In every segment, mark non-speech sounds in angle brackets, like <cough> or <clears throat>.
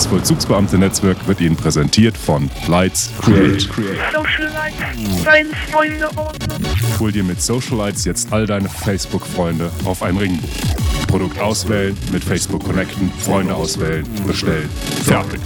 Das Vollzugsbeamte-Netzwerk wird Ihnen präsentiert von Lights Create. Socialites, deine Freunde ordnen. Hol dir mit Socialites jetzt all deine Facebook-Freunde auf ein Ringbuch. Produkt auswählen, mit Facebook connecten, Freunde auswählen, bestellen. Fertig.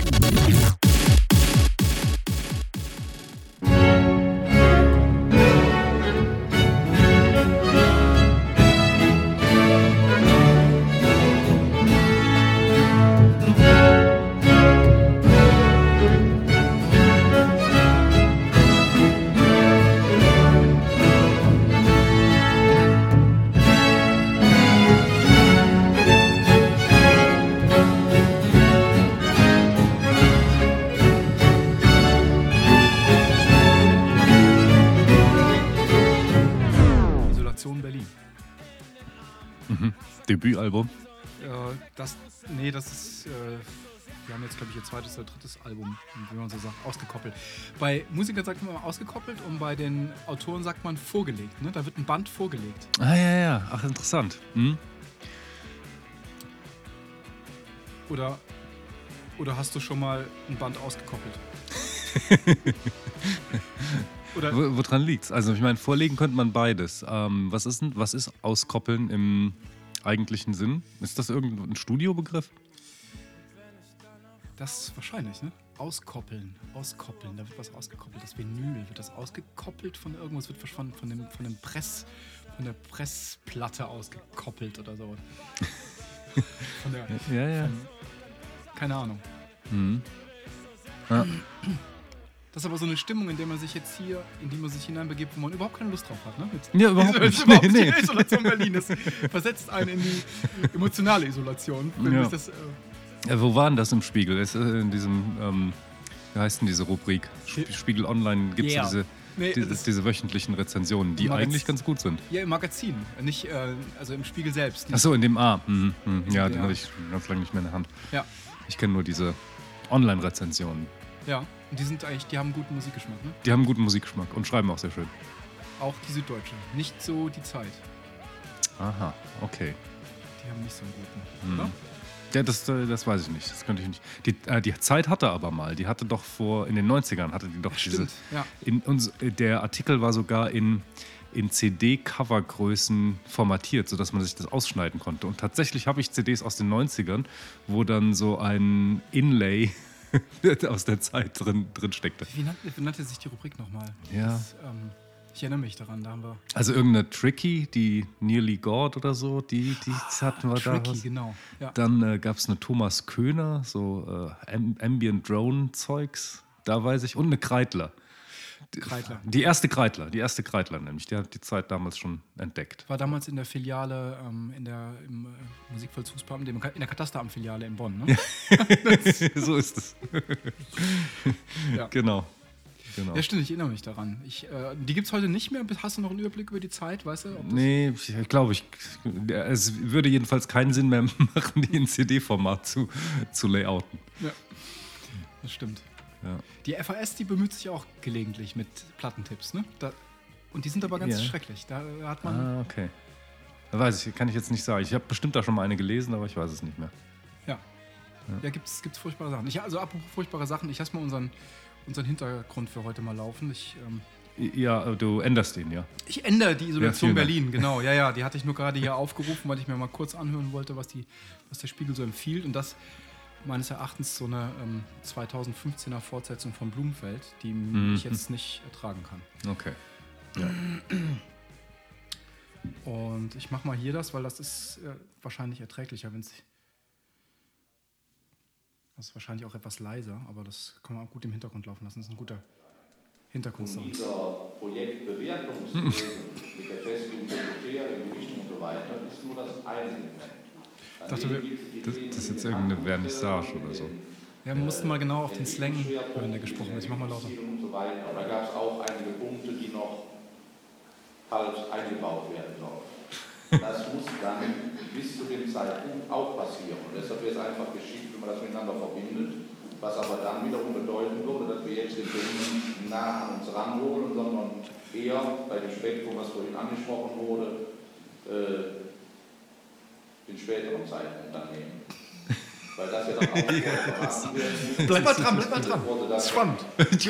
Ihr zweites oder drittes Album, wie man so sagt, ausgekoppelt. Bei Musikern sagt man ausgekoppelt und bei den Autoren sagt man vorgelegt. Ne? Da wird ein Band vorgelegt. Ah, ja, ja. Ach, interessant. Hm? Oder, oder hast du schon mal ein Band ausgekoppelt? <laughs> oder Wo- Woran liegt's? Also, ich meine, vorlegen könnte man beides. Ähm, was, ist, was ist auskoppeln im eigentlichen Sinn? Ist das irgendein Studiobegriff? Das wahrscheinlich, ne? Auskoppeln, auskoppeln, da wird was ausgekoppelt. Das Vinyl, wird das ausgekoppelt von irgendwas, wird von, von, dem, von dem Press, von der Pressplatte ausgekoppelt oder so. von der, <laughs> Ja, ja. Von, keine Ahnung. Mhm. Ja. Das ist aber so eine Stimmung, in der man sich jetzt hier, in die man sich hineinbegibt, wo man überhaupt keine Lust drauf hat. Ne? Mit Ja, überhaupt <laughs> nicht. überhaupt Nee, die nee. Isolation Berlin. Das versetzt einen in die emotionale Isolation. Ja. ist das, äh, wo war denn das im Spiegel? Ist, äh, in diesem, ähm, wie heißt denn diese Rubrik? Sp Spiegel Online gibt es Ja. diese, Nee, diese, diese wöchentlichen Rezensionen, die eigentlich ganz gut sind. ja, im Magazin, nicht äh, also im Spiegel selbst. Achso, in dem A. Mhm. Mhm. Ja, den habe ich ganz lange nicht mehr in der Hand. Ja, Ich kenne nur diese Online-Rezensionen. ja. Und die sind eigentlich, die haben guten Musikgeschmack. Ne? Die haben guten Musikgeschmack und schreiben auch sehr schön. Auch die Süddeutsche. Nicht so die Zeit. Aha, okay. Die haben nicht so einen guten. Mhm. Ne? Ja, das, äh, das weiß ich nicht. Das könnte ich nicht. Die, äh, die Zeit hatte aber mal. Die hatte doch vor, in den 90ern hatte die doch diese. Stimmt, ja. In uns, äh, der Artikel war sogar in, in CD-Covergrößen formatiert, sodass man sich das ausschneiden konnte. Und tatsächlich habe ich CDs aus den 90ern, wo dann so ein Inlay <laughs> aus der Zeit drin, drin steckte. Wie nannte, wie nannte sich die Rubrik nochmal? Ja. Das, ähm, ich erinnere mich daran, da haben wir. Also irgendeine Tricky, die Nearly God oder so, die, die hatten wir da. Tricky, genau. Ja. Dann äh, gab es eine Thomas Köhner, so äh, Am Ambient Drone Zeugs, da weiß ich, und eine Kreitler. Kreitler. Die erste Kreitler, die erste Kreitler nämlich, die hat die Zeit damals schon entdeckt. War damals in der Filiale, ähm, in der im, äh, Ka- in der Katasteramtfiliale in Bonn. Ne? <laughs> <laughs> so ist es. Ja. Genau. Genau. ja, stimmt, ich erinnere mich daran. Ich, äh, die gibt es heute nicht mehr. Hast du noch einen Überblick über die Zeit? Weißt du? Nee, ich, glaube, ich, es würde jedenfalls keinen Sinn mehr <laughs> machen, die in CD-Format zu, zu layouten. Ja, das stimmt. Ja. Die FAS, die bemüht sich auch gelegentlich mit Plattentipps, ne? Da, und die sind aber ganz Ja. schrecklich. Da hat man. Ah, okay. Da weiß ich, kann ich jetzt nicht sagen. Ich habe bestimmt da schon mal eine gelesen, aber ich weiß es nicht mehr. Ja. Ja, gibt's, gibt's furchtbare Sachen. Ich, also apropos furchtbare Sachen, ich lasse mal unseren, unseren Hintergrund für heute mal laufen. Ich, ähm, Ja, du änderst ihn, ja. ich ändere die Isolation Dank. Berlin, genau. Ja, ja, <laughs> die hatte ich nur gerade hier aufgerufen, weil ich mir mal kurz anhören wollte, was, die, was der Spiegel so empfiehlt. Und das meines Erachtens so eine ähm, 2015er Fortsetzung von Blumenfeld, die Mhm. ich jetzt nicht ertragen kann. Okay. Ja. Und ich mache mal hier das, weil das ist äh, wahrscheinlich erträglicher, wenn es. Das ist wahrscheinlich auch etwas leiser, aber das kann man auch gut im Hintergrund laufen lassen. Das ist ein guter Hintergrundsound. dieser Projektbewertungswesen mit der Festlegung der Kriterien, Gewichtung und so weiter, ist nur das eine Element. Ich dachte, wir, Das, das ist jetzt irgendeine Vernissage oder so. ja, wir mussten mal genau auf den Slang hören, der gesprochen wird. Ich mach mal lauter. Und so weiter. Und da gab es auch einige Punkte, die noch halt eingebaut werden sollen. Das muss dann bis zu dem Zeitpunkt auch passieren. Und deshalb wäre es einfach geschickt, wenn man das miteinander verbindet, was aber dann wiederum bedeuten würde, dass wir jetzt den nicht nah an uns ranholen, sondern eher bei dem Spektrum, was vorhin angesprochen wurde, äh, den späteren Zeitpunkt dann nehmen. Weil das <laughs> ja dann auch wird. Bleib mal dran, bleib mal dran. Das ist spannend. <laughs>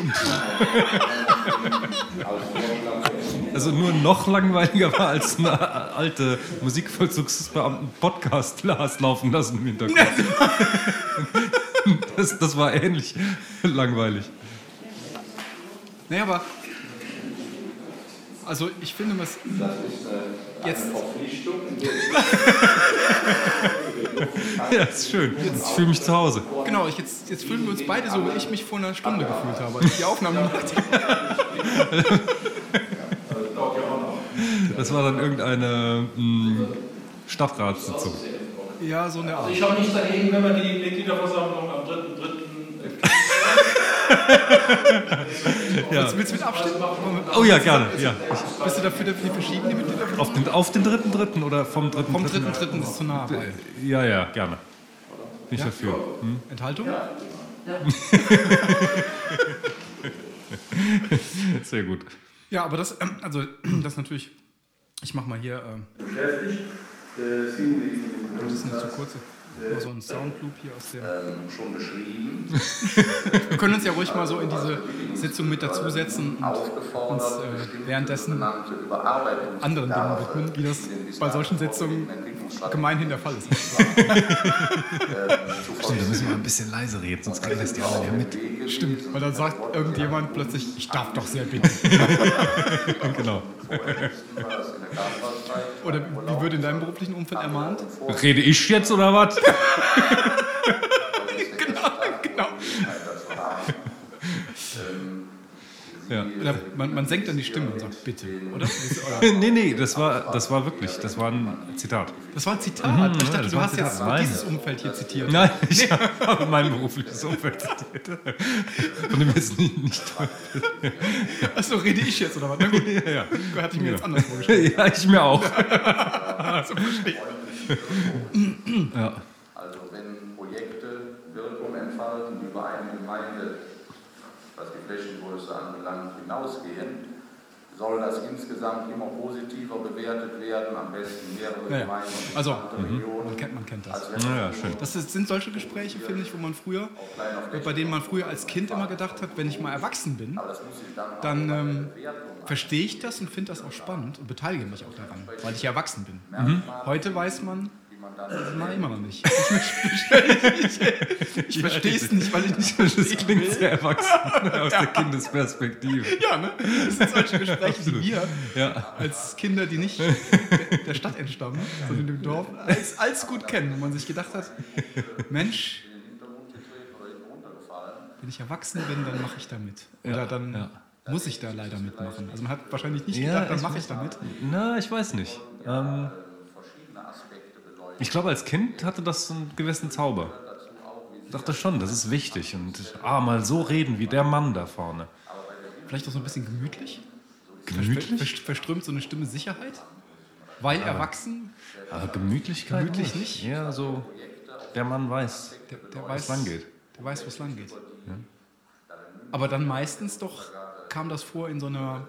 Also nur noch langweiliger war, als eine alte Musikvollzugsbeamten-Podcast Lars laufen lassen im Hintergrund. <laughs> Das, das war ähnlich langweilig. Naja, aber. Also, ich finde, was. Jetzt. Verpflichtung. <laughs> Ja, ist schön. Ich fühle mich zu Hause. Genau, ich jetzt, jetzt fühlen wir uns beide so, wie ich mich vor einer Stunde gefühlt habe, als ich die Aufnahme gemacht habe. <laughs> Das war dann irgendeine mh, Stadtratssitzung. Ja, so eine Art. Ich habe nichts dagegen, wenn man die Mitgliederversammlung am 3.3. <laughs> Willst, willst du mit abstimmen? Oh ja, gerne. Ja. Bist du dafür, dass wir verschieben die Mitglieder? Auf den, auf den dritten dritten oder vom dritten Vom dritten? dritten, dritten ist zu nah. bei. Ja, ja, gerne. Bin ich dafür. Hm? Enthaltung? <laughs> Sehr gut. Ja, aber das, ähm, also, <clears throat> das natürlich. Ich mach mal hier. Ähm, beschäftigt. Äh, sind die das ist nicht zu kurz. Nur so ein Soundloop hier aus der. Ähm, schon beschrieben, <laughs> Wir können uns ja ruhig mal so in diese Sitzung mit dazusetzen und uns aufgefordert, äh, währenddessen anderen Dingen widmen, wie das bei solchen Sitzungen gemeinhin der Fall ist. <laughs> Stimmt, da müssen wir ein bisschen leise reden, sonst kriegen das die anderen ja mit. Stimmt, weil dann sagt irgendjemand plötzlich, ich darf doch sehr bitten. <laughs> Genau. Oder wie wird in deinem beruflichen Umfeld ermahnt? Rede ich jetzt oder was? <laughs> Genau, genau. Ja. Oder man, man senkt dann die Stimme und sagt bitte, <laughs> oder? Nee, nee, das war, das war wirklich, das war ein Zitat. Das war ein Zitat. ich dachte, du hast jetzt. Nein. dieses Umfeld hier zitiert. Nein, ich <laughs> habe mein berufliches Umfeld zitiert. Von dem jetzt nicht, <laughs> nicht Achso, rede ich jetzt oder was? Na gut, ja, ja. hatte ich mir jetzt anders vorgestellt. ja, ich mir auch. So verstehe. Ja. Also wenn Projekte Wirkung entfalten, die über eine Gemeinde, was die Flächengröße anbelangt, hinausgehen, soll das insgesamt immer positiver bewertet werden, am besten mehrere Ja, ja. Gemeinden Also, gesamte Regionen. Man kennt, man kennt das. als wenn Naja, schön. Das ist, sind solche Gespräche, finde ich, wo man früher, bei denen man früher als Kind immer gedacht hat, wenn ich mal erwachsen bin, dann ähm, verstehe ich das und finde das auch spannend und beteilige mich auch daran, weil ich ja erwachsen bin. Heute weiß man, na, immer noch nicht. <laughs> Ich, ich, ich verstehe es nicht, weil ich nicht Das verstehe. klingt sehr erwachsen aus der Kindesperspektive. Ja, ne? Das sind solche Gespräche, die wir Ja. als Kinder, die nicht der Stadt entstammen, sondern dem Dorf, als, als gut kennen, wo man sich gedacht hat, Mensch, wenn ich erwachsen bin, dann mache ich da mit. Oder Ja, dann ja. muss ich da leider mitmachen. Also man hat wahrscheinlich nicht Ja, gedacht, dann ich mache ich da mit. Na, ich weiß nicht. Ähm, ich glaube, als Kind hatte das einen gewissen Zauber. Ich dachte schon, das ist wichtig. Und ah, mal so reden wie der Mann da vorne. Vielleicht auch so ein bisschen gemütlich. Gemütlich? Verst- Verströmt so eine Stimme Sicherheit. Weil erwachsen, Aber Gemütlichkeit Gemütlich nicht? Ja, so der Mann weiß, der, der wo weiß, es lang geht. Der weiß, wo es lang geht. Aber dann meistens doch kam das vor in so einer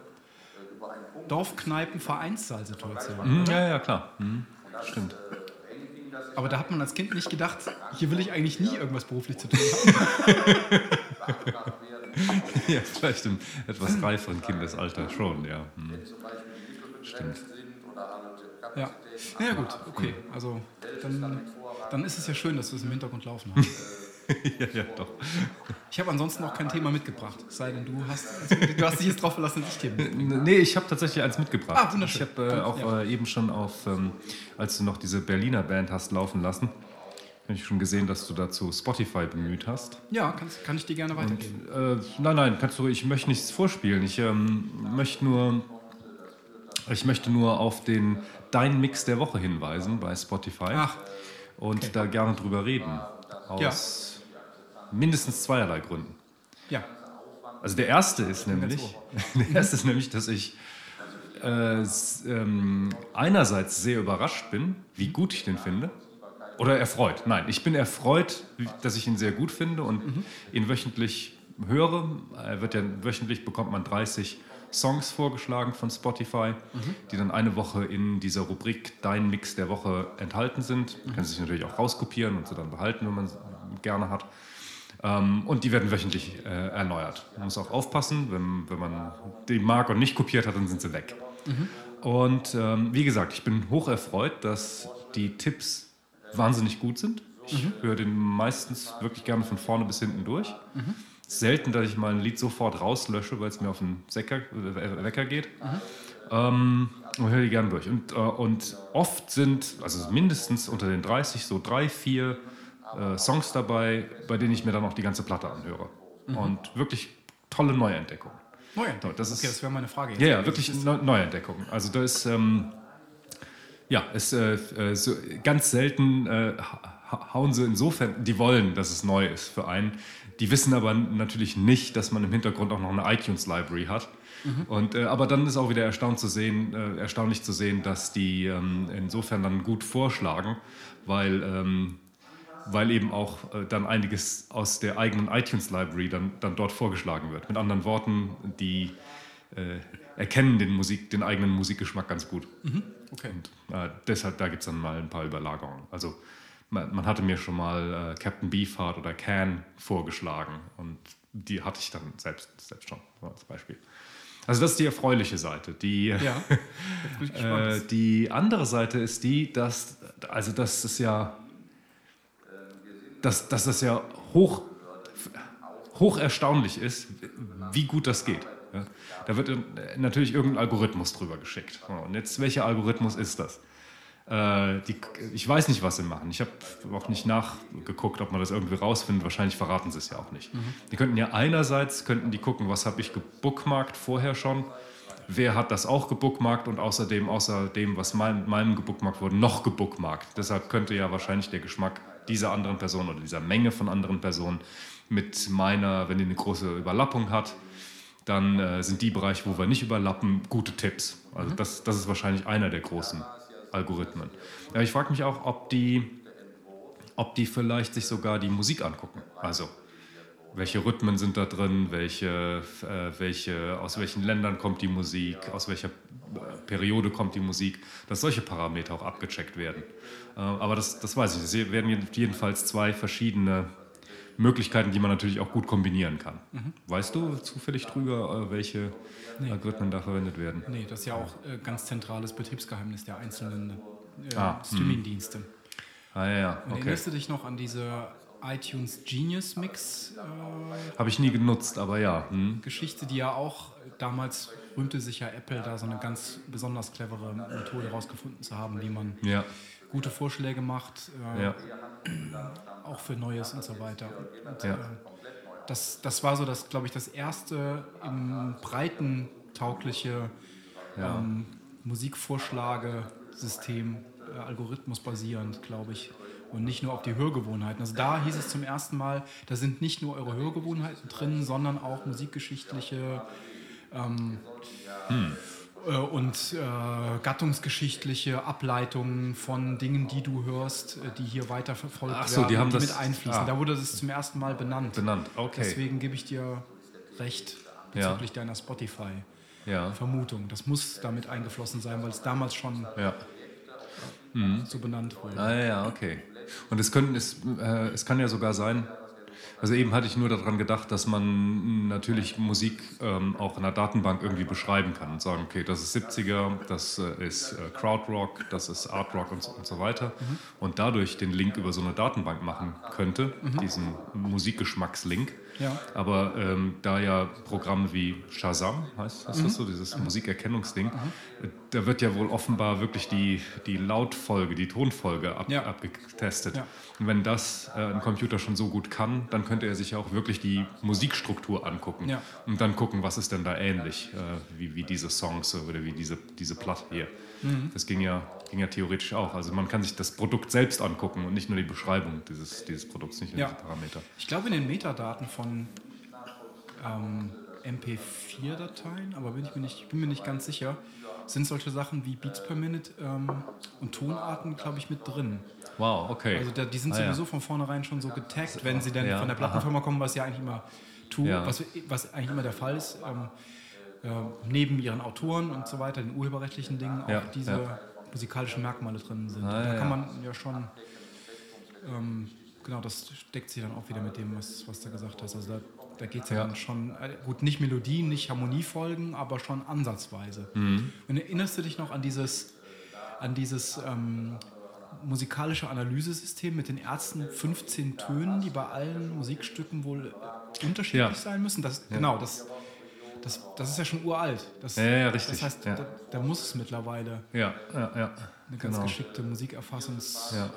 Dorfkneipen-Vereinssaalsituation. Mhm, ja, ja, klar. Mhm, stimmt. Aber da hat man als Kind nicht gedacht, <laughs> hier will ich eigentlich nie irgendwas beruflich zu tun <laughs> haben. <laughs> Ja, vielleicht im etwas reiferen Kindesalter schon, ja. Mhm. Stimmt. Ja. ja, gut, okay. Also dann, dann ist es ja schön, dass wir es im Hintergrund laufen haben. <laughs> ja, ja, doch. Ich habe ansonsten auch kein Thema mitgebracht. Es sei denn, du hast, also, du hast dich jetzt drauf verlassen, dass ich Themen mitbringe. Nee, ich habe tatsächlich eins mitgebracht. Ah, wunderschön. Ich habe äh, auch Ja. äh, eben schon auf, ähm, als du noch diese Berliner Band hast laufen lassen, habe ich schon gesehen, dass du dazu Spotify bemüht hast. Ja, kannst, kann ich dir gerne weitergeben. Äh, nein, nein, kannst du, ich möchte nichts vorspielen. Ich ähm, möchte nur, ich möchte nur auf den Dein Mix der Woche hinweisen bei Spotify Ach, und da gerne drüber reden. Aus mindestens zweierlei Gründen. ja. Also der erste ist nämlich, <laughs> der erste ist nämlich, dass ich äh, ähm, einerseits sehr überrascht bin, wie gut ich den finde. Oder erfreut. Nein, ich bin erfreut, dass ich ihn sehr gut finde und ihn wöchentlich höre. Er wird ja wöchentlich bekommt man 30 Songs vorgeschlagen von Spotify, die dann eine Woche in dieser Rubrik Dein Mix der Woche enthalten sind. Man kann sie sich natürlich auch rauskopieren und sie dann behalten, wenn man es gerne hat. Ähm, und die werden wöchentlich äh, erneuert. Man muss auch aufpassen, wenn, wenn man die mag und nicht kopiert hat, dann sind sie weg. Und ähm, wie gesagt, ich bin hoch erfreut, dass die Tipps wahnsinnig gut sind. Ich höre den meistens wirklich gerne von vorne bis hinten durch. Selten, dass ich mal ein Lied sofort rauslösche, weil es mir auf den Secker, äh, Wecker geht. Ähm, und höre die gerne durch. Und, äh, und oft sind, also mindestens unter den 30, so drei, vier äh, Songs dabei, bei denen ich mir dann auch die ganze Platte anhöre. Und wirklich tolle Neuentdeckungen. Neuentdeckung. Das ist- okay, das wäre meine Frage. jetzt. Ja, ja, wirklich Neu Neuentdeckung. Also da ist, ähm, ja, ist äh, äh, so ganz selten äh, ha- hauen sie insofern, die wollen, dass es neu ist für einen. Die wissen aber natürlich nicht, dass man im Hintergrund auch noch eine iTunes-Library hat. Und, äh, aber dann ist auch wieder erstaunt zu sehen, äh, erstaunlich zu sehen, dass die ähm, insofern dann gut vorschlagen, weil, ähm, weil eben auch äh, dann einiges aus der eigenen iTunes-Library dann, dann dort vorgeschlagen wird. Mit anderen Worten, die äh, erkennen den, Musik, den eigenen Musikgeschmack ganz gut. Okay. Und äh, deshalb, da gibt es dann mal ein paar Überlagerungen. Also man, man hatte mir schon mal äh, Captain Beefheart oder Can vorgeschlagen und die hatte ich dann selbst, selbst schon so als Beispiel. Also das ist die erfreuliche Seite. Die, Ja, <laughs> äh, die andere Seite ist die, dass, also das ist ja, dass, dass das ja hoch, hoch erstaunlich ist, wie gut das geht. Ja? Da wird natürlich irgendein Algorithmus drüber geschickt. Und jetzt, welcher Algorithmus ist das? Äh, die, ich weiß nicht, was sie machen. Ich habe auch nicht nachgeguckt, ob man das irgendwie rausfindet. Wahrscheinlich verraten sie es ja auch nicht. Die könnten ja einerseits könnten die gucken, was habe ich gebookmarkt vorher schon. Wer hat das auch gebookmarkt und außerdem, außer dem, was mein, meinem gebookmarkt wurde, noch gebookmarkt. Deshalb könnte ja wahrscheinlich der Geschmack dieser anderen Person oder dieser Menge von anderen Personen mit meiner, wenn die eine große Überlappung hat, dann äh, sind die Bereiche, wo wir nicht überlappen, gute Tipps. Also das, das ist wahrscheinlich einer der großen Algorithmen. Ja, ich frage mich auch, ob die, ob die vielleicht sich sogar die Musik angucken. Also welche Rhythmen sind da drin, welche, äh, welche, aus welchen Ländern kommt die Musik, aus welcher äh, Periode kommt die Musik, dass solche Parameter auch abgecheckt werden. Äh, aber das, das weiß ich. Es werden jedenfalls zwei verschiedene Möglichkeiten, die man natürlich auch gut kombinieren kann. Weißt du zufällig drüber, äh, welche Algorithmen da verwendet werden? Nee, das ist ja auch äh, ganz zentrales Betriebsgeheimnis der einzelnen äh, Ah, Streaming-Dienste. Ah ja, ja, Und okay. erinnerst du dich noch an diese iTunes Genius Mix äh, Habe ich nie genutzt, aber ja. Hm. Geschichte, die ja auch damals rühmte sich ja Apple da so eine ganz besonders clevere Methode rausgefunden zu haben, wie man Ja, gute Vorschläge macht, äh, ja, <clears throat> auch für Neues und so weiter. Und, Ja. äh, das, das war so, das, glaube ich, das erste im breiten taugliche ähm, Musikvorschlagesystem, äh, algorithmusbasierend, glaube ich. Und nicht nur auf die Hörgewohnheiten. Also da hieß es zum ersten Mal, da sind nicht nur eure Hörgewohnheiten drin, sondern auch musikgeschichtliche ähm, äh, und äh, gattungsgeschichtliche Ableitungen von Dingen, die du hörst, äh, die hier weiter verfolgt Ach so, werden, die haben und das- mit einfließen. ah. Da wurde das zum ersten Mal benannt. benannt. Okay. Deswegen gebe ich dir recht Ja. bezüglich deiner Spotify-Vermutung. Ja, Das muss damit eingeflossen sein, weil es damals schon ja. so benannt wurde. Ah ja, okay. Und es, können, es, äh, es kann ja sogar sein, also eben hatte ich nur daran gedacht, dass man natürlich Musik ähm, auch in einer Datenbank irgendwie beschreiben kann und sagen, okay, das ist 70er, das äh, ist äh, Krautrock, das ist Artrock und so, und so weiter. Und dadurch den Link über so eine Datenbank machen könnte, diesen Musikgeschmackslink. Ja. Aber ähm, da ja Programme wie Shazam, heißt, heißt das so, dieses Musikerkennungsding, äh, da wird ja wohl offenbar wirklich die, die Lautfolge, die Tonfolge ab, Ja. abgetestet. Ja. Und wenn das äh, ein Computer schon so gut kann, dann könnte er sich ja auch wirklich die Musikstruktur angucken Ja. und dann gucken, was ist denn da ähnlich, äh, wie, wie diese Songs oder wie diese, diese Platte hier. Mhm. Das ging ja, ging ja theoretisch auch. Also man kann sich das Produkt selbst angucken und nicht nur die Beschreibung dieses, dieses Produkts, nicht nur diese Parameter. Ich glaube, in den Metadaten von ähm, MP4-Dateien, aber bin ich mir nicht, bin mir nicht ganz sicher, sind solche Sachen wie Beats per Minute ähm, und Tonarten, glaube ich, mit drin. Wow, okay. Also da, die sind Ah, ja. sowieso von vornherein schon so getaggt, wenn sie denn Ja, von der Plattenfirma kommen, was ja eigentlich immer tu, Ja. was, was eigentlich immer der Fall ist. Ähm, äh, neben ihren Autoren und so weiter, den urheberrechtlichen Dingen, auch Ja, diese ja. musikalischen Merkmale drin sind. Ah, da ja. kann man ja schon, ähm, genau, das deckt sich dann auch wieder mit dem, was, was du gesagt hast. Also da, da geht es ja, Ja. dann schon, äh, gut, nicht Melodien, nicht Harmoniefolgen, aber schon ansatzweise. Mhm. Und erinnerst du dich noch an dieses, an dieses ähm, musikalische Analysesystem mit den ersten 15 Tönen, die bei allen Musikstücken wohl äh, unterschiedlich Ja. sein müssen? Das, Genau, das, das, das ist ja schon uralt. Das, Ja, ja, richtig, Das heißt, ja. da, da muss es mittlerweile Ja, ja, ja. eine ganz Genau. geschickte Musikerfassungs... Ja.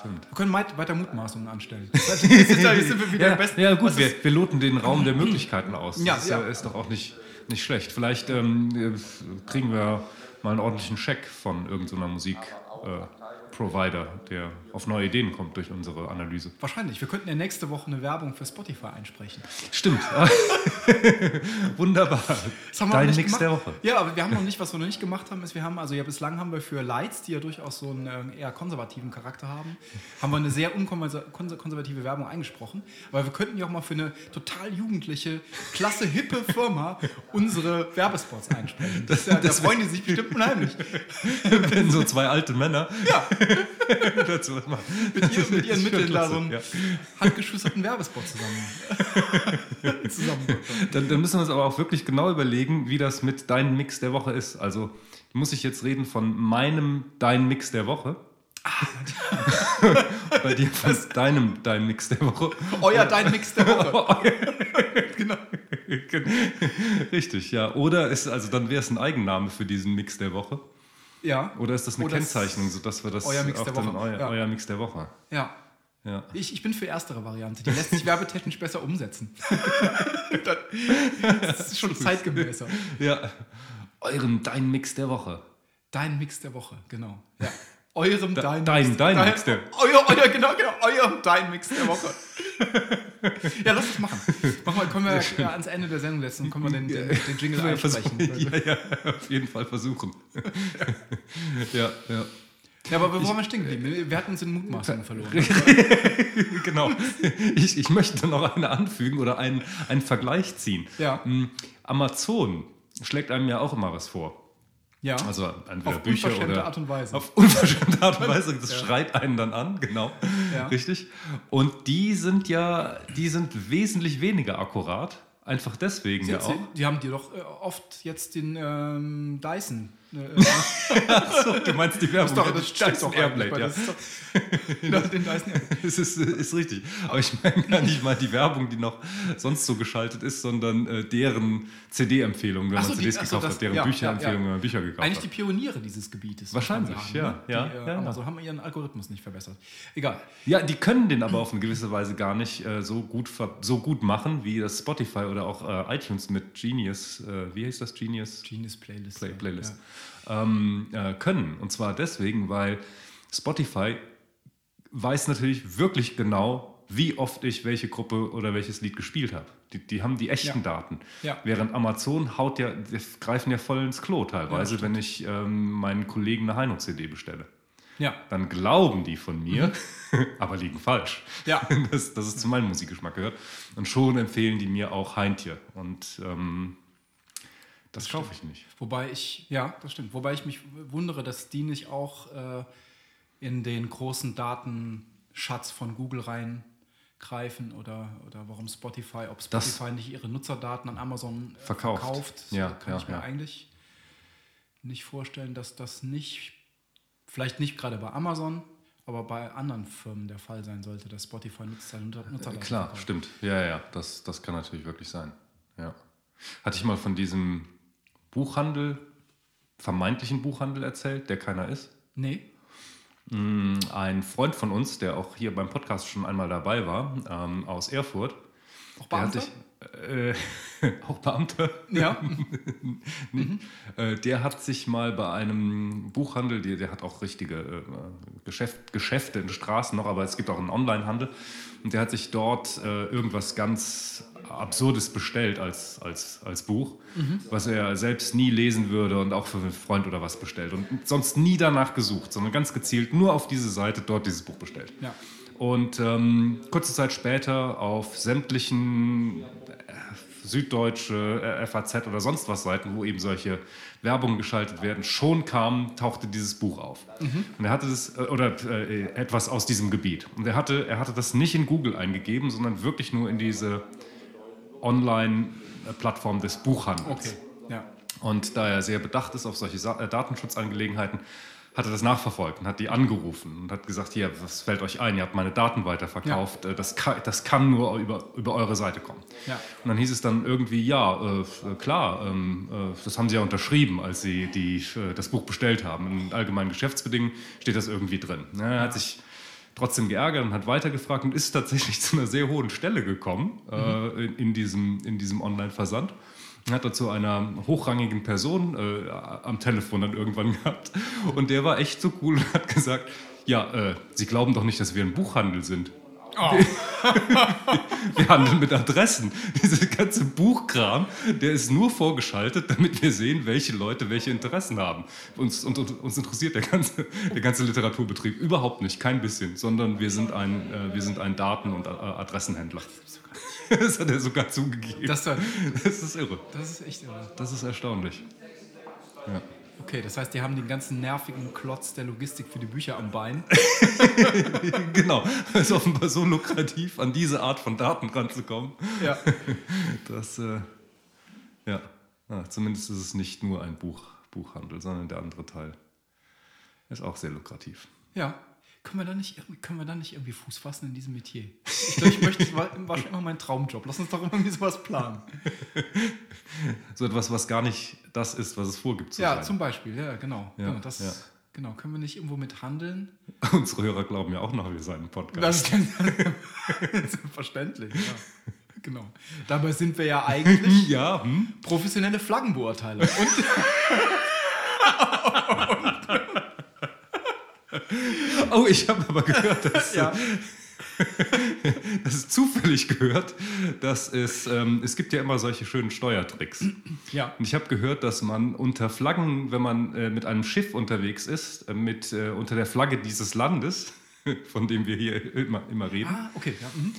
Stimmt. Wir können weit, weiter Mutmaßungen anstellen. <laughs> Jetzt sind wir wieder Ja, besten- ja gut, wir, ist- wir loten den Raum der Möglichkeiten aus. Ja, das ist, ja. ist doch auch nicht, nicht schlecht. Vielleicht ähm, äh, kriegen wir mal einen ordentlichen Scheck von irgendeiner Musikprovider, äh, Provider, der auf neue Ideen kommt durch unsere Analyse. Wahrscheinlich. Wir könnten ja nächste Woche eine Werbung für Spotify einsprechen. Stimmt. <laughs> Wunderbar. Das haben wir Dein Mix der Woche. Ja, aber wir haben noch nicht, was wir noch nicht gemacht haben, ist, wir haben, also ja, bislang haben wir für Lights, die ja durchaus so einen äh, eher konservativen Charakter haben, haben wir eine sehr unkonservative Werbung eingesprochen. Aber wir könnten ja auch mal für eine total jugendliche, klasse, hippe Firma unsere Werbespots einsprechen. Das, ja, da das freuen die sich bestimmt unheimlich. <laughs> Wenn so zwei alte Männer Ja, <laughs> dazu machen. mit, ihr, mit ihren Mitteln da so einen ja. handgeschusterten Werbespot zusammen. <laughs> zusammen. Dann, dann müssen wir uns aber auch wirklich genau überlegen, wie das mit deinem Mix der Woche ist. Also muss ich jetzt reden von meinem Dein Mix der Woche? <laughs> Bei dir von deinem Dein Mix der Woche. Euer Dein Mix der Woche. genau. Richtig, ja. Oder ist, also dann wäre es ein Eigenname für diesen Mix der Woche. Ja. Oder ist das eine Oder Kennzeichnung, sodass wir das Euer Mix der Woche, Euer, ja. euer Mix der Woche. Ja. Ja. Ich, ich bin für erstere Variante. Die lässt sich werbetechnisch besser umsetzen. <laughs> das ist schon zeitgemäßer. ja. Eurem Dein Mix der Woche. Dein Mix der Woche, genau. Ja. Eurem Da- Dein, dein- Mix, dein Mix der- Euer, euer, genau, genau. Eurem Dein Mix der Woche. ja, lass es machen. Machen wir, können wir ja, ans Ende der Sendung setzen und können wir den, den, den Jingle einsprechen. <laughs> ja, ja, auf jeden Fall versuchen. <laughs> ja, ja. Ja, aber waren wir stehen geblieben? Wir hatten uns in Mutmaßungen verloren. <laughs> genau. Ich, ich möchte noch eine anfügen oder einen, einen Vergleich ziehen. Ja. Hm, Amazon schlägt einem ja auch immer was vor. Ja. Also entweder Auf Bücher oder Art und Weise. Auf unverschämte Art und Weise. Das schreit einen dann an, genau. Ja. Richtig. Und die sind ja, die sind wesentlich weniger akkurat. Einfach deswegen ja Sie- auch. Die haben dir doch äh, oft jetzt den ähm, Dyson. Äh, So, du meinst die Werbung? ist doch, ja, das die Dyson doch eigentlich, Airblade, ja. das ist doch, <laughs> den Dyson Airblade. <laughs> Das ist, ist richtig. Aber ich meine gar nicht mal die Werbung, die noch sonst so geschaltet ist, sondern äh, deren CD-Empfehlungen, wenn Ach man so, die- CDs ach so, gekauft das- hat, deren ja, Bücherempfehlungen, ja, ja. wenn man Bücher gekauft Eigentlich die hat. Pioniere dieses Gebietes. Wahrscheinlich, man ja, ne? ja, Die, äh, ja, ja. Amazon haben ihren Algorithmus nicht verbessert. Egal. Ja, die können den aber auf eine gewisse Weise gar nicht äh, so, gut so gut machen, wie das Spotify oder auch äh, iTunes mit Genius, äh, wie heißt das, Genius? Genius Playlist. Play, ja. Playlist ähm, äh, können. Und zwar deswegen, weil Spotify weiß natürlich wirklich genau, wie oft ich welche Gruppe oder welches Lied gespielt habe. Die, die haben die echten Ja. Daten. Ja. Während Amazon haut ja, die greifen ja voll ins Klo teilweise, Ja, wenn ich ähm, meinen Kollegen eine Heino-CD bestelle. Ja. Dann glauben die von mir, <laughs> aber liegen falsch. Ja. <laughs> Das, dass es zu meinem Musikgeschmack gehört. Und schon empfehlen die mir auch Heintje. Und ähm, das kaufe ich nicht. Wobei ich, ja, das stimmt. Wobei ich mich wundere, dass die nicht auch äh, in den großen Datenschatz von Google reingreifen oder, oder warum Spotify, ob Das- Spotify nicht ihre Nutzerdaten an Amazon äh, Verkauft. verkauft. Ja, kann ja, ich mir ja. eigentlich nicht vorstellen, dass das nicht, vielleicht nicht gerade bei Amazon, aber bei anderen Firmen der Fall sein sollte, dass Spotify nutzt seine Nutzer- Nutzerdaten. Klar, verkauft. stimmt. Ja, ja, das, das kann natürlich wirklich sein. Ja. Hatte ich mal von diesem Buchhandel, vermeintlichen Buchhandel erzählt, der keiner ist? Nee. Ein Freund von uns, der auch hier beim Podcast schon einmal dabei war, ähm, aus Erfurt, Auch der hat Beamte? sich, äh, <laughs> auch Beamter, Ja. <laughs> Äh, der hat sich mal bei einem Buchhandel, der, der hat auch richtige äh, Geschäft, Geschäfte in Straßen noch, aber es gibt auch einen Onlinehandel. Und der hat sich dort äh, irgendwas ganz Absurdes bestellt als, als, als Buch, was er selbst nie lesen würde und auch für einen Freund oder was bestellt. Und sonst nie danach gesucht, sondern ganz gezielt nur auf diese Seite dort dieses Buch bestellt. Ja. Und ähm, kurze Zeit später auf sämtlichen äh, Süddeutsche, äh, FAZ oder sonst was Seiten, wo eben solche Werbungen geschaltet werden, schon kam, tauchte dieses Buch auf. Und er hatte das, äh, oder äh, etwas aus diesem Gebiet. Und er hatte, er hatte das nicht in Google eingegeben, sondern wirklich nur in diese Online-Plattform des Buchhandels. Okay. Ja. Und da er sehr bedacht ist auf solche äh, Datenschutzangelegenheiten, hat er das nachverfolgt und hat die angerufen und hat gesagt, hier, was fällt euch ein? Ihr habt meine Daten weiterverkauft. Äh, Das, kann, das kann nur über, über eure Seite kommen. Ja. Und dann hieß es dann irgendwie, ja, äh, klar, ähm, äh, das haben sie ja unterschrieben, als sie die, äh, das Buch bestellt haben. In allgemeinen Geschäftsbedingungen steht das irgendwie drin. Ja, er hat sich trotzdem geärgert und hat weitergefragt und ist tatsächlich <laughs> zu einer sehr hohen Stelle gekommen äh, in, in diesem, in diesem Online-Versand. Und Hat dazu einer hochrangigen Person äh, am Telefon dann irgendwann <laughs> gehabt. Und der war echt so cool und hat gesagt, ja, äh, Sie glauben doch nicht, dass wir ein Buchhandel sind. <laughs> Wir handeln mit Adressen. Dieser ganze Buchkram, der ist nur vorgeschaltet, damit wir sehen, welche Leute welche Interessen haben. Uns, und, uns interessiert der ganze, der ganze Literaturbetrieb überhaupt nicht, kein bisschen, sondern wir sind ein, äh, wir sind ein Daten- und äh, Adressenhändler. Das <laughs> hat er sogar zugegeben. Das, das Das ist irre. ist echt irre. Das ist erstaunlich. Ja. Okay, das heißt, die haben den ganzen nervigen Klotz der Logistik für die Bücher am Bein. <laughs> Genau. Es ist offenbar so lukrativ, an diese Art von Daten ranzukommen. Ja. Das, äh, ja, Ah, zumindest ist es nicht nur ein Buch, Buchhandel, sondern der andere Teil ist auch sehr lukrativ. Ja. Können wir, da nicht, irgendwie- können wir da nicht irgendwie Fuß fassen in diesem Metier? Ich, glaub, ich möchte, das war, war schon immer mein Traumjob. Lass uns doch irgendwie sowas planen. So etwas, was gar nicht das ist, was es vorgibt zu Ja, sein. zum Beispiel, ja, genau. Ja, genau, das, ja. genau. Können wir nicht irgendwo mit handeln? Unsere Hörer glauben ja auch noch, wir seien ein Podcast. Das ist <laughs> verständlich, ja. Genau. Dabei sind wir ja eigentlich <laughs> ja, hm? professionelle Flaggenbeurteiler. Und <laughs> Oh, ich habe aber gehört, dass, ja, <laughs> das ist zufällig gehört, dass es, ähm, es gibt ja immer solche schönen Steuertricks. ja. Und ich habe gehört, dass man unter Flaggen, wenn man äh, mit einem Schiff unterwegs ist, äh, mit, äh, unter der Flagge dieses Landes, <laughs> von dem wir hier immer, immer reden, Ah, okay. Ja, mhm.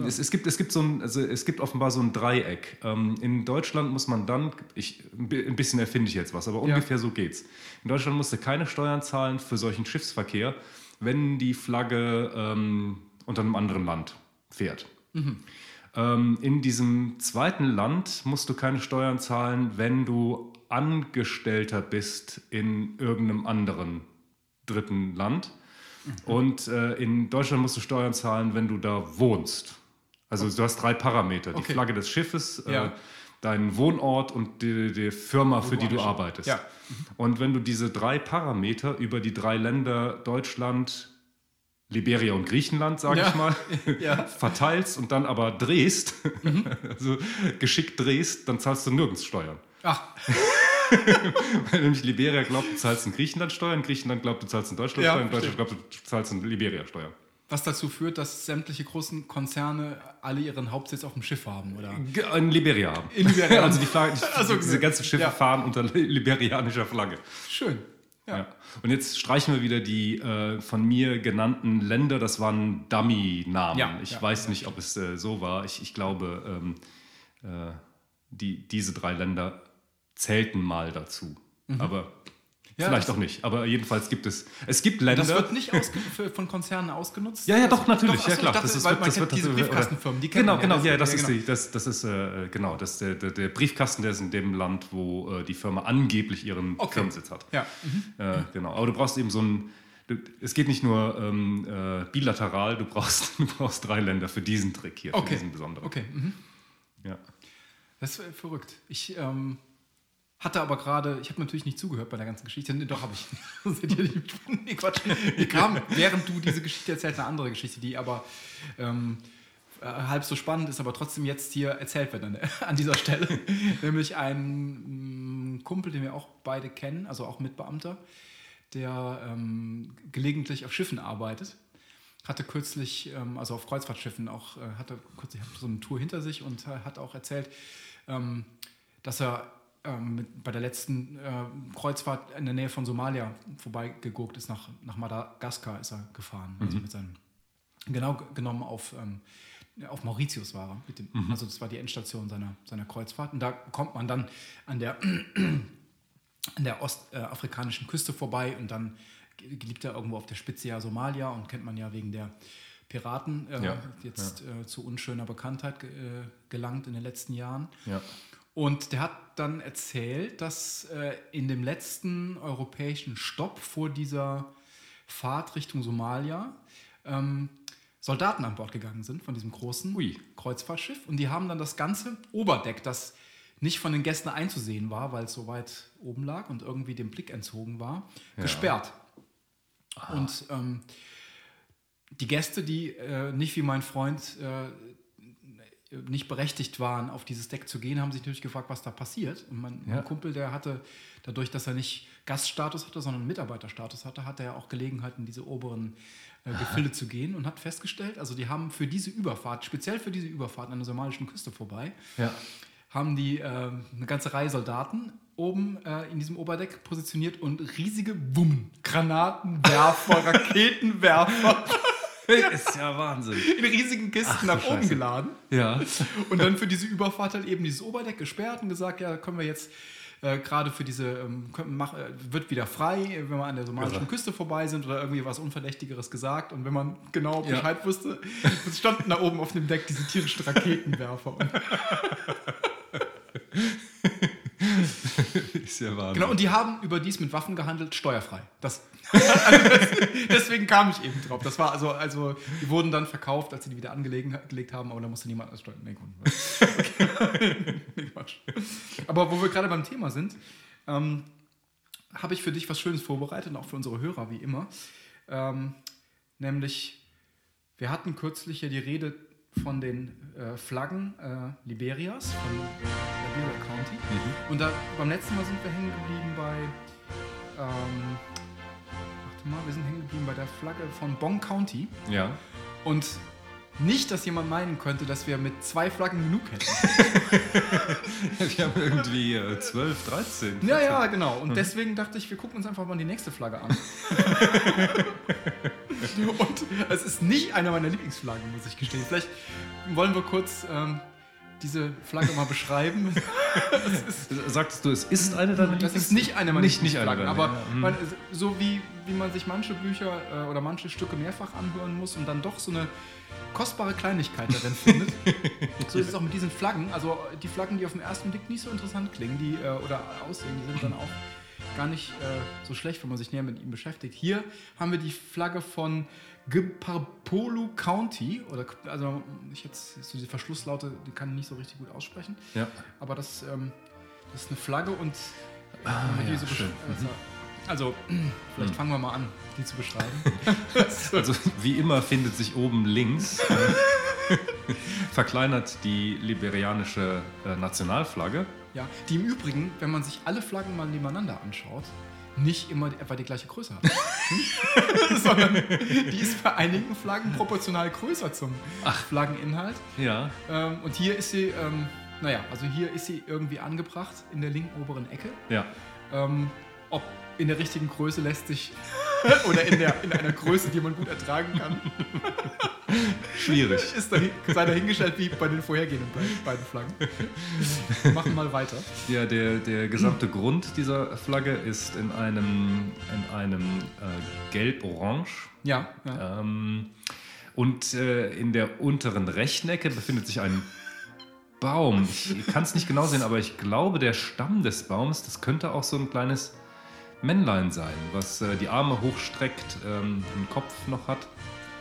Ähm, es, es, gibt, es, gibt so ein, also es gibt offenbar so ein Dreieck. Ähm, in Deutschland muss man dann, ich, ein bi- ein bisschen erfinde ich jetzt was, aber Ja. ungefähr so geht's. In Deutschland musst du keine Steuern zahlen für solchen Schiffsverkehr, wenn die Flagge ähm, unter einem anderen Land fährt. Ähm, in diesem zweiten Land musst du keine Steuern zahlen, wenn du Angestellter bist in irgendeinem anderen dritten Land. Und äh, in Deutschland musst du Steuern zahlen, wenn du da wohnst. Also du hast drei Parameter. Die Okay. Flagge des Schiffes, äh, Ja. dein Wohnort und die, die Firma, für die du arbeitest. arbeitest. Ja. Und wenn du diese drei Parameter über die drei Länder Deutschland, Liberia und Griechenland, sage Ja. ich mal, <laughs> Ja. verteilst und dann aber drehst, <laughs> Mhm. also geschickt drehst, dann zahlst du nirgends Steuern. Ach, <laughs> Weil nämlich Liberia glaubt, du zahlst in Griechenland Steuern, Griechenland glaubt, du zahlst in Deutschland Ja, Steuern. Deutschland glaubt, du zahlst in Liberia Steuern. was dazu führt, dass sämtliche großen Konzerne alle ihren Hauptsitz auf dem Schiff haben, oder? Ge- In Liberia haben. In Liberia. <laughs> Also die Flagge, die, <laughs> Also, diese ganzen Schiffe ja. fahren unter li- liberianischer Flagge. Schön. Ja. Ja. Und jetzt streichen wir wieder die äh, von mir genannten Länder. Das waren Dummy-Namen. Ja, ich weiß nicht, ob es äh, so war. Ich, ich glaube, ähm, äh, die, diese drei Länder zählten mal dazu. Aber Mhm. Ja, vielleicht auch nicht. Aber jedenfalls gibt es. Es gibt Länder. Das wird nicht für, von Konzernen ausgenutzt? Ja, ja, doch, natürlich, Doch, ja achso, klar. ich dachte, das ist, weil man das wird diese Briefkastenfirmen, die kennt Genau, ja, genau, das- ja, das ja, ist, genau. die, das, das ist äh, genau, das der, der, der Briefkasten, der ist in dem Land, wo äh, die Firma angeblich ihren Okay. Firmensitz hat. Ja. Äh, genau. Aber du brauchst eben so ein. Es geht nicht nur ähm, äh, bilateral, du brauchst, <laughs> du brauchst drei Länder für diesen Trick hier, für Okay. diesen besonderen. Okay. Mhm. Ja. Das ist verrückt. Ich ähm, hatte aber gerade, ich habe natürlich nicht zugehört bei der ganzen Geschichte. Nee, doch, habe ich. <laughs> Nee, Quatsch. Mir kam, während du diese Geschichte erzählst, eine andere Geschichte, die aber ähm, äh, halb so spannend ist, aber trotzdem jetzt hier erzählt wird an, an dieser Stelle. <laughs> Nämlich ein mm, Kumpel, den wir auch beide kennen, also auch Mitbeamter, der ähm, gelegentlich auf Schiffen arbeitet hatte kürzlich, ähm, also auf Kreuzfahrtschiffen auch, äh, hatte kürzlich so eine Tour hinter sich und äh, hat auch erzählt, ähm, dass er ähm, mit, bei der letzten äh, Kreuzfahrt in der Nähe von Somalia vorbeigeguckt ist, nach, nach Madagaskar ist er gefahren, also mit seinem, genau genommen auf ähm, ja, auf Mauritius war er. Dem, Also das war die Endstation seiner, seiner Kreuzfahrt. Und da kommt man dann an der, <clears throat> an der ostafrikanischen Küste vorbei und dann liegt er irgendwo auf der Spitze ja Somalia und kennt man ja wegen der Piraten äh, Ja, jetzt Äh, zu unschöner Bekanntheit äh, gelangt in den letzten Jahren. Ja. Und der hat dann erzählt, dass äh, in dem letzten europäischen Stopp vor dieser Fahrt Richtung Somalia ähm, Soldaten an Bord gegangen sind von diesem großen Ui. Kreuzfahrtschiff. Und die haben dann das ganze Oberdeck, das nicht von den Gästen einzusehen war, weil es so weit oben lag und irgendwie dem Blick entzogen war, gesperrt. Und ähm, die Gäste, die äh, nicht wie mein Freund äh, nicht berechtigt waren, auf dieses Deck zu gehen, haben sich natürlich gefragt, was da passiert. Und mein, Ja. mein Kumpel, der hatte, dadurch, dass er nicht Gaststatus hatte, sondern Mitarbeiterstatus hatte, hatte er auch Gelegenheit, in diese oberen äh, Gefilde zu gehen und hat festgestellt, also die haben für diese Überfahrt, speziell für diese Überfahrt an der somalischen Küste vorbei, Ja. haben die äh, eine ganze Reihe Soldaten oben äh, in diesem Oberdeck positioniert und riesige Wummen, Granatenwerfer, <laughs> Raketenwerfer Ist ja Wahnsinn. in riesigen Kisten nach oben Scheiße. geladen. Ja. Und dann für diese Überfahrt halt eben dieses Oberdeck gesperrt und gesagt, ja, können wir jetzt äh, gerade für diese, ähm, können, mach, äh, wird wieder frei, wenn wir an der somalischen Irre. Küste vorbei sind oder irgendwie was Unverdächtigeres gesagt. Und wenn man genau Ja. Bescheid wusste, es standen da oben auf dem Deck diese tierischen Raketenwerfer. <laughs> Ja Wahnsinn. genau, und die haben überdies mit Waffen gehandelt, steuerfrei. Das, <laughs> also deswegen kam ich eben drauf. Das war also, also, die wurden dann verkauft, als sie die wieder angelegen, gelegt haben, aber da musste niemand als Steuer. Nee. Okay. <laughs> Nee. Aber wo wir gerade beim Thema sind, ähm, habe ich für dich was Schönes vorbereitet und auch für unsere Hörer wie immer. Ähm, nämlich, wir hatten kürzlich ja die Rede von den äh, Flaggen äh, Liberias, von Liberia County. Und da, beim letzten Mal sind wir hängen geblieben bei, ähm, warte mal, wir sind hängen geblieben bei der Flagge von Bong County. Ja. Und nicht, dass jemand meinen könnte, dass wir mit zwei Flaggen genug hätten. <laughs> Wir haben irgendwie äh, 12, 13. Ja, ja, genau. Und deswegen dachte ich, wir gucken uns einfach mal die nächste Flagge an. <laughs> Und es ist nicht eine meiner Lieblingsflaggen, muss ich gestehen. Vielleicht wollen wir kurz ähm, diese Flagge mal beschreiben. <laughs> Sagtest du, es ist eine deiner Das ist nicht eine meiner Nicht, nicht eine aber ja. Hm. man, so wie, wie man sich manche Bücher äh, oder manche Stücke mehrfach anhören muss und dann doch so eine kostbare Kleinigkeit darin findet. <laughs> so ist es auch mit diesen Flaggen. Also die Flaggen, die auf den ersten Blick nicht so interessant klingen, die äh, oder aussehen, die sind dann auch gar nicht äh, so schlecht, wenn man sich näher mit ihnen beschäftigt. Hier haben wir die Flagge von Gparpolu County oder also ich jetzt so die Verschlusslaute, die kann ich nicht so richtig gut aussprechen. Ja. Aber das, ähm, das ist eine Flagge und Ah, man die ja, so schön. Mhm. also, also <clears throat> vielleicht fangen wir mal an, die zu beschreiben. <laughs> <laughs> Also wie immer findet sich oben links äh, <laughs> verkleinert die liberianische äh, Nationalflagge. ja, die im Übrigen, wenn man sich alle Flaggen mal nebeneinander anschaut, nicht immer etwa die gleiche Größe hat. Sondern die ist bei einigen Flaggen proportional größer zum Flaggeninhalt. Ja. Ähm, und hier ist sie, ähm, naja, also hier ist sie irgendwie angebracht in der linken oberen Ecke. Ja. Ähm, ob in der richtigen Größe lässt sich <laughs> oder in, der, in einer Größe, die man gut ertragen kann, <laughs> Schwierig. ist dahin, sei dahingestellt wie bei den vorhergehenden be- beiden Flaggen. Wir machen mal weiter. Ja, der, der gesamte Grund dieser Flagge ist in einem, in einem äh, Gelb-Orange. Ja, ja. Ähm, und äh, in der unteren rechten Ecke befindet sich ein Baum. Ich kann es nicht genau sehen, aber ich glaube, der Stamm des Baums, das könnte auch so ein kleines Männlein sein, was äh, die Arme hochstreckt, ähm, einen Kopf noch hat.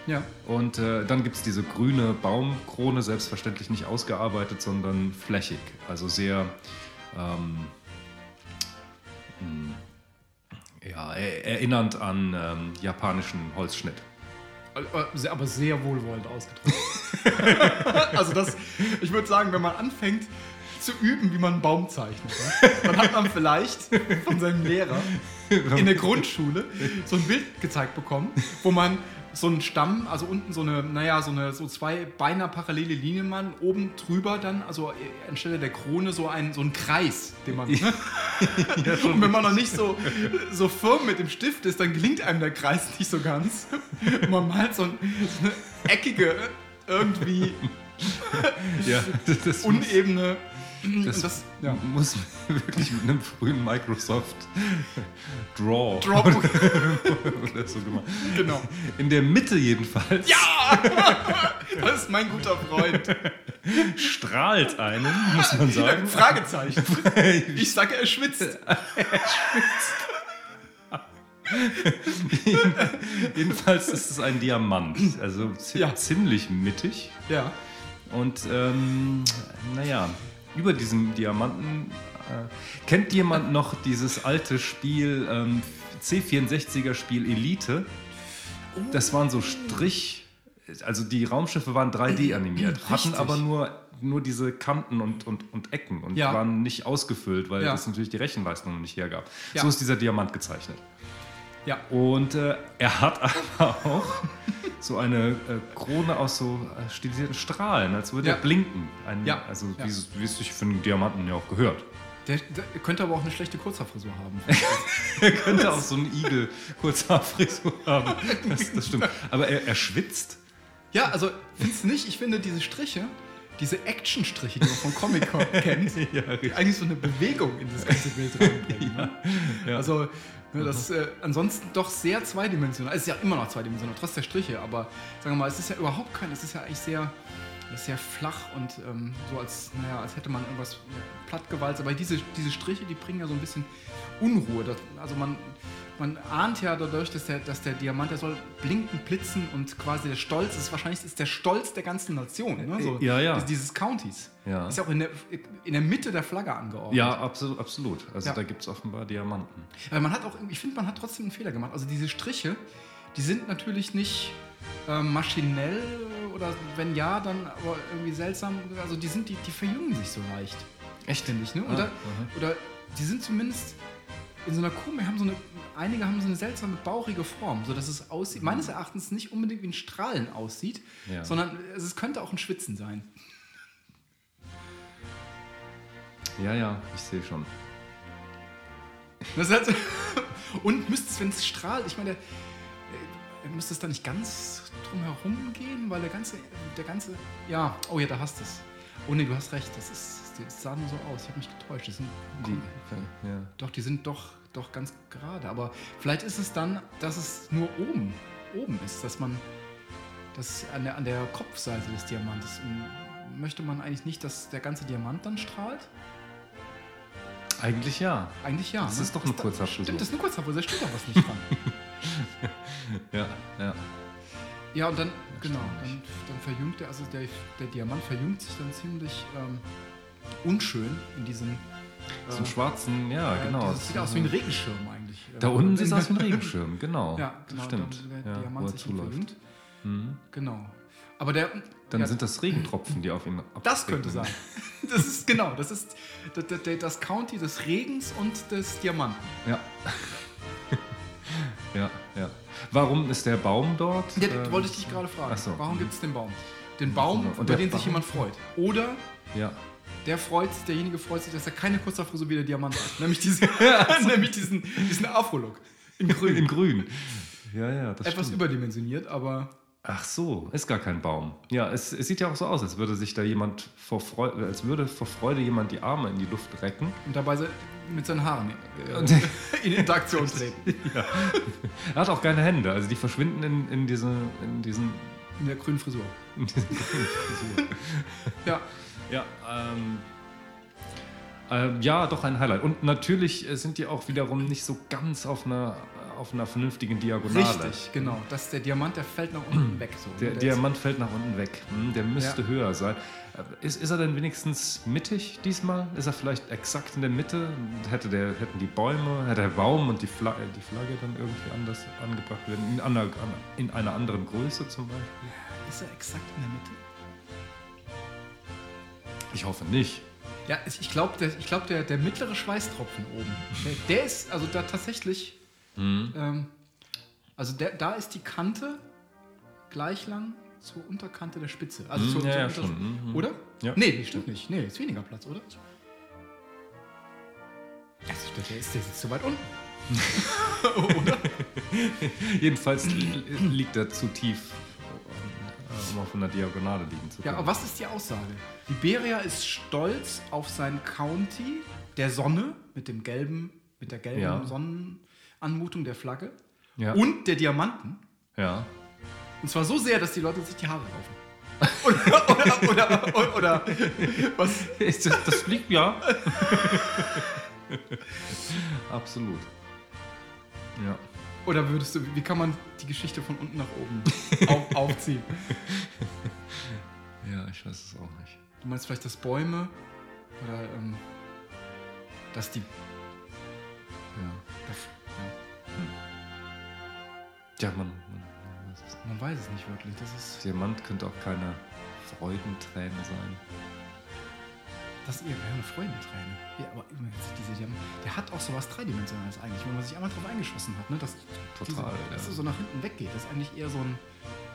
ja. Und äh, dann gibt es diese grüne Baumkrone, selbstverständlich nicht ausgearbeitet, sondern flächig. Also sehr ähm, mh, ja, er- erinnernd an ähm, japanischen Holzschnitt. Aber- Aber sehr wohlwollend ausgedrückt. <laughs> also das, ich würde sagen, wenn man anfängt zu üben, wie man einen Baum zeichnet, ja, dann hat man vielleicht von seinem Lehrer in der Grundschule so ein Bild gezeigt bekommen, wo man so einen Stamm, also unten so eine, naja, so eine, so zwei beinahe parallele Linien man, oben drüber dann, also anstelle der Krone so ein, so ein Kreis, den man. Ne? <laughs> Und wenn man noch nicht so, so firm mit dem Stift ist, dann gelingt einem der Kreis nicht so ganz. Und man malt so, ein, so eine eckige irgendwie <laughs> Ja, das, unebene. das, das, ja. muss <laughs> wirklich mit einem frühen Microsoft Draw Drop, <laughs> oder so gemacht. genau. In der Mitte jedenfalls Ja! Das ist mein guter Freund. strahlt einen, muss man sagen. Fragezeichen. Ich sage, er schwitzt. Jedenfalls ist es ein Diamant, also Ja. ziemlich mittig. Ja. Und ähm, naja, über diesem Diamanten. Äh, kennt jemand noch dieses alte Spiel, ähm, C64er Spiel Elite? Das waren so Strich. Also die Raumschiffe waren 3D <clears throat> animiert, hatten Richtig. aber nur, nur diese Kanten und, und, und Ecken und Ja. waren nicht ausgefüllt, weil Ja. das natürlich die Rechenleistung noch nicht hergab. Ja. So ist dieser Diamant gezeichnet. Ja. Und äh, er hat <laughs> aber auch so eine äh, Krone aus so äh, stilisierten Strahlen, als würde Ja. er blinken. Ein, Ja. Also Ja. wie, es- wie es sich für einen Diamanten ja auch gehört. Der, der könnte aber auch eine schlechte Kurzhaarfrisur haben. <laughs> Er könnte auch so einen Igel Kurzhaarfrisur haben. Das, das stimmt. Aber er, er schwitzt. Ja, also findest nicht? Ich finde diese Striche, diese Action-Striche, die man vom Comic <laughs> kennt, Ja, die eigentlich so eine Bewegung in das ganze Bild reinbringen. ne? ja. Also ne, das ist äh, ansonsten doch sehr zweidimensional. Es ist ja immer noch zweidimensional, trotz der Striche, aber sagen wir mal, es ist ja überhaupt kein, es ist ja eigentlich sehr, sehr flach und ähm, so als, naja, als hätte man irgendwas plattgewalzt. Aber diese, diese Striche, die bringen ja so ein bisschen Unruhe. Das, also man, man ahnt ja dadurch, dass der, dass der Diamant, der soll blinken, blitzen und quasi der Stolz ist, wahrscheinlich ist der Stolz der ganzen Nation. Ne? So, Ja, ja. Dieses, Countys. Ja. Ist ja auch in der, in der Mitte der Flagge angeordnet. Ja, absolut. absolut. Also Ja. da gibt es offenbar Diamanten. Aber man hat auch, ich finde, man hat trotzdem einen Fehler gemacht. Also diese Striche, die sind natürlich nicht ähm, maschinell oder wenn ja, dann aber irgendwie seltsam. Also die sind, die, die verjüngen sich so leicht. Echt? Finde ich, ne? Ah, Oder, aha. oder die sind zumindest in so einer Kuh, haben so eine, einige haben so eine seltsame bauchige Form, sodass es aussieht, meines Erachtens nicht unbedingt wie ein Strahlen aussieht, Ja. sondern es könnte auch ein Schwitzen sein. Ja, ja, ich sehe schon. Das heißt, <laughs> und müsste es, wenn es strahlt, ich meine, der, äh, müsste es da nicht ganz drum herum gehen, weil der ganze, der ganze, ja, oh ja, da hast du es. Oh nee, du hast recht, das ist, das sah nur so aus, ich habe mich getäuscht. Das sind, Die, ja. doch, die sind doch, doch ganz gerade, aber vielleicht ist es dann, dass es nur oben, oben ist, dass man, das an der, an der Kopfseite des Diamantes, und möchte man eigentlich nicht, dass der ganze Diamant dann strahlt? Eigentlich ja. Eigentlich ja. Das ne? ist doch eine Kurzhaarfrisur. Stimmt, das ist eine Kurzhaarfrisur, da steht doch was nicht dran. <laughs> Ja, ja. Ja, und dann, genau, dann, dann verjüngt er, also der, der Diamant verjüngt sich dann ziemlich ähm, unschön in diesem. So einen schwarzen, ja, äh, genau. Das sieht aus wie ein Regenschirm eigentlich. Da Äh, unten <laughs> sieht es aus wie ein Regenschirm, genau. Ja, genau. stimmt. Da, der ja, wo Diamant er sich dann zuläuft. Mhm. Genau. Aber der. Dann ja, sind das Regentropfen, die auf ihn Das könnte abregnen. sein. <laughs> Das ist genau, das ist das, County des Regens und des Diamanten. Ja. <laughs> ja, ja. Warum ist der Baum dort? Ja, Ähm, wollte ich dich gerade fragen. ach so. Warum gibt es den Baum? Den Baum, Und über den sich Baum? jemand freut. Oder Ja. Der freut sich, derjenige freut sich, dass er keine Kurzhaarfrisur wie der Diamant hat. Nämlich diesen, <laughs> <laughs> nämlich diesen, diesen Afro-Look. In grün. In grün. Ja, ja, das Etwas stimmt. überdimensioniert, aber Ach so, ist gar kein Baum. Ja, es, es sieht ja auch so aus, als würde sich da jemand vor Freude, als würde vor Freude jemand die Arme in die Luft recken. und dabei mit seinen Haaren äh, <laughs> in Interaktion treten. Er hat auch keine Hände, also die verschwinden in, in, diese, in diesen. In der grünen Frisur. In diesen Frisur. Ja. Ja, ähm, ähm, ja, doch ein Highlight. Und natürlich äh, sind die auch wiederum nicht so ganz auf einer, auf einer vernünftigen Diagonale. Richtig, genau. Das, der Diamant, der fällt nach unten weg. So. Der ist- Diamant fällt nach unten weg. Hm, Der müsste Ja. höher sein. Äh, Ist, ist er denn wenigstens mittig diesmal? Ist er vielleicht exakt in der Mitte? Hätte der, hätten die Bäume, hätte der Baum und die Flagge, die Flagge dann irgendwie anders angebracht werden? In einer, in einer anderen Größe zum Beispiel? Ist er exakt in der Mitte? Ich hoffe nicht. Ja, ich glaube, der, ich glaub, der, der mittlere Schweißtropfen oben, der, der ist also da tatsächlich. Ähm, also der, da ist die Kante gleich lang zur Unterkante der Spitze. Also Mhm, zur, ja, zur ja, schon, mhm. Oder? Ja. Nee, die stimmt nicht. Nee, ist weniger Platz, oder? Also, der ist, der ist zu weit unten. <laughs> <laughs> Jedenfalls li- liegt er zu tief. Um auf einer Diagonale liegen zu können. Ja, aber was ist die Aussage? Liberia ist stolz auf sein County der Sonne mit dem gelben, mit der gelben Ja. Sonnenanmutung der Flagge Ja. und der Diamanten. Ja. Und zwar so sehr, dass die Leute sich die Haare raufen. oder, oder, oder, oder, oder was? Ist das, das fliegt ja. <laughs> Absolut. Ja. Oder würdest du, wie kann man die Geschichte von unten nach oben <laughs> auf, aufziehen? Ja, ich weiß es auch nicht. Du meinst vielleicht, dass Bäume oder ähm, dass die. Ja. das- Ja, man, man, man weiß es nicht. Ja, man weiß es nicht wirklich. Das ist. Diamant könnte auch keine Freudenträne sein. Das ist eher eine Freudenträne. Ja, aber diese, der hat auch sowas Dreidimensionales eigentlich, wenn man sich einmal drauf eingeschossen hat, ne? Dass, Total, diese, dass ja. es so nach hinten weggeht. Das ist eigentlich eher so ein,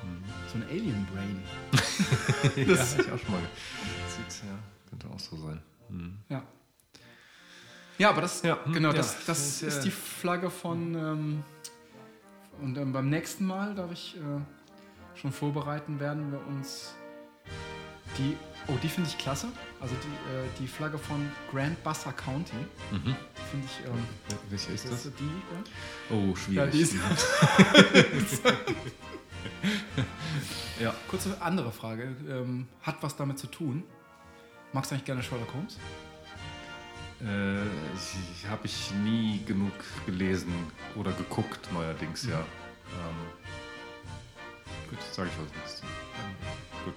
Mhm. so ein Alien-Brain. <laughs> ja, Das- hab ich auch schon mal. Sieht, ja, könnte auch so sein. Mhm. Ja. Ja, aber das, Ja, hm, genau, ja. das, das Das, ist äh, die Flagge von. Ähm, und ähm, beim nächsten Mal darf ich äh, schon vorbereiten, werden wir uns die. Oh, die finde ich klasse. Also die, äh, die Flagge von Grand Bassa County. Mhm. Die finde ich. Ähm, Wel- Welche ist das die. Ja? Oh, Ja, schwierig. die ist, <laughs> ja. kurze andere Frage. Ähm, hat was damit zu tun? Magst du eigentlich gerne Sherlock Holmes? Äh, ich, habe ich nie genug gelesen oder geguckt, neuerdings, ja. Ähm, gut, sage ich was nicht. zu. Gut.